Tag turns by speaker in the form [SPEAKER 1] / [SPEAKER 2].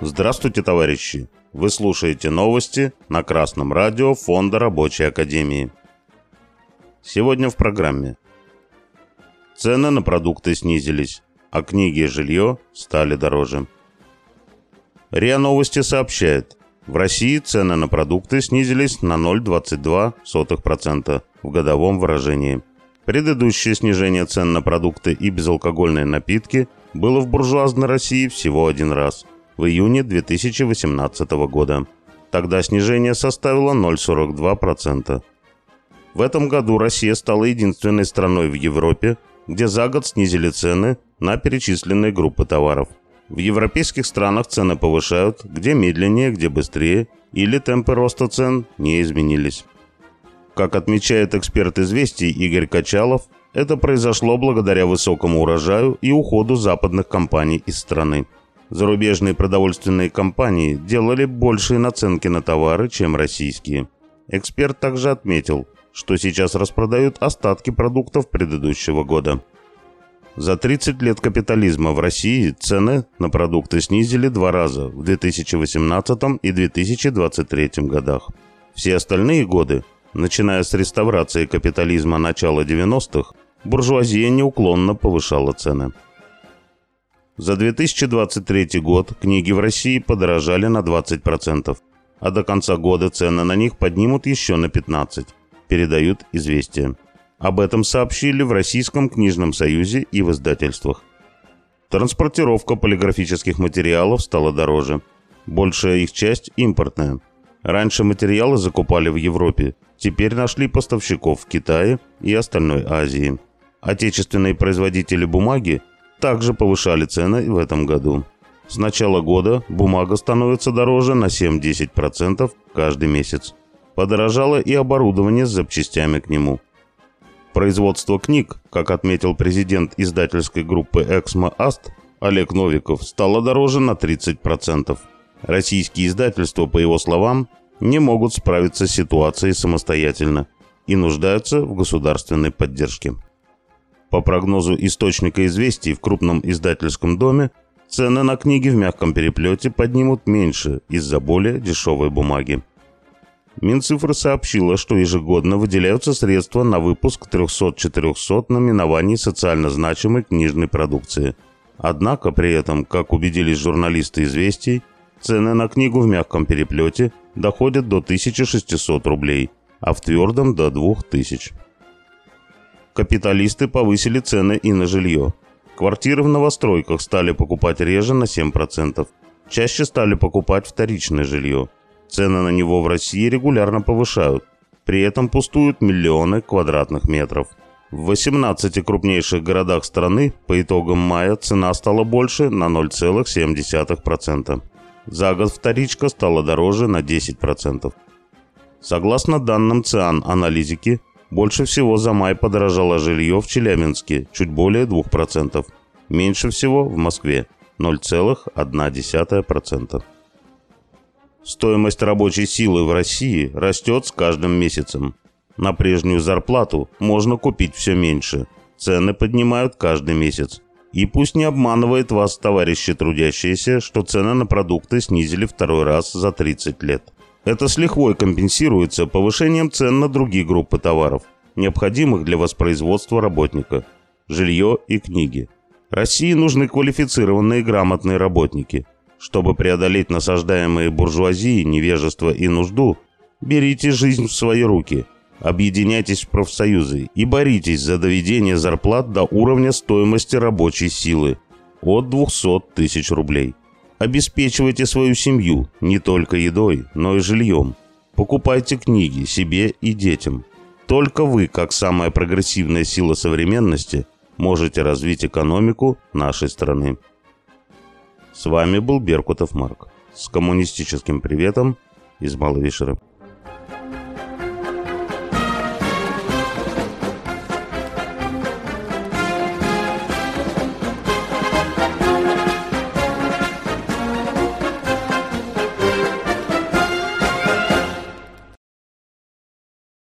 [SPEAKER 1] Здравствуйте, товарищи! Вы слушаете новости на Красном радио Фонда Рабочей Академии. Сегодня в программе. Цены на продукты снизились, а книги и жилье стали дороже. РИА Новости сообщает, в России цены на продукты снизились на 0,22% в годовом выражении. Предыдущее снижение цен на продукты и безалкогольные напитки было в буржуазной России всего один раз – в июне 2018 года. Тогда снижение составило 0,42%. В этом году Россия стала единственной страной в Европе, где за год снизили цены на перечисленные группы товаров. В европейских странах цены повышают, где медленнее, где быстрее, или темпы роста цен не изменились. Как отмечает эксперт известий Игорь Качалов, это произошло благодаря высокому урожаю и уходу западных компаний из страны. Зарубежные продовольственные компании делали большие наценки на товары, чем российские. Эксперт также отметил, что сейчас распродают остатки продуктов предыдущего года. За 30 лет капитализма в России цены на продукты снизили два раза в 2018 и 2023 годах. Все остальные годы, начиная с реставрации капитализма начала 90-х, буржуазия неуклонно повышала цены. За 2023 год книги в России подорожали на 20%, а до конца года цены на них поднимут еще на 15%, передают известия. Об этом сообщили в Российском книжном союзе и в издательствах. Транспортировка полиграфических материалов стала дороже. Большая их часть импортная. Раньше материалы закупали в Европе, теперь нашли поставщиков в Китае и остальной Азии. Отечественные производители бумаги также повышали цены в этом году. С начала года бумага становится дороже на 7-10% каждый месяц. Подорожало и оборудование с запчастями к нему. Производство книг, как отметил президент издательской группы «Эксмо Аст» Олег Новиков, стало дороже на 30%. Российские издательства, по его словам, не могут справиться с ситуацией самостоятельно и нуждаются в государственной поддержке. По прогнозу источника известий в крупном издательском доме, цены на книги в мягком переплете поднимут меньше из-за более дешевой бумаги. Минцифра сообщила, что ежегодно выделяются средства на выпуск 300-400 номинований социально значимой книжной продукции. Однако при этом, как убедились журналисты «Известий», цены на книгу в мягком переплете доходят до 1600 рублей, а в твердом – до 2000 капиталисты повысили цены и на жилье. Квартиры в новостройках стали покупать реже на 7%. Чаще стали покупать вторичное жилье. Цены на него в России регулярно повышают. При этом пустуют миллионы квадратных метров. В 18 крупнейших городах страны по итогам мая цена стала больше на 0,7%. За год вторичка стала дороже на 10%. Согласно данным ЦИАН аналитики, больше всего за май подорожало жилье в Челябинске, чуть более 2%. Меньше всего в Москве, 0,1%. Стоимость рабочей силы в России растет с каждым месяцем. На прежнюю зарплату можно купить все меньше. Цены поднимают каждый месяц. И пусть не обманывает вас, товарищи трудящиеся, что цены на продукты снизили второй раз за 30 лет. Это с лихвой компенсируется повышением цен на другие группы товаров, необходимых для воспроизводства работника, жилье и книги. России нужны квалифицированные грамотные работники. Чтобы преодолеть насаждаемые буржуазии, невежество и нужду, берите жизнь в свои руки, объединяйтесь в профсоюзы и боритесь за доведение зарплат до уровня стоимости рабочей силы от 200 тысяч рублей. Обеспечивайте свою семью не только едой, но и жильем. Покупайте книги себе и детям. Только вы, как самая прогрессивная сила современности, можете развить экономику нашей страны. С вами был Беркутов Марк. С коммунистическим приветом из Маловишера.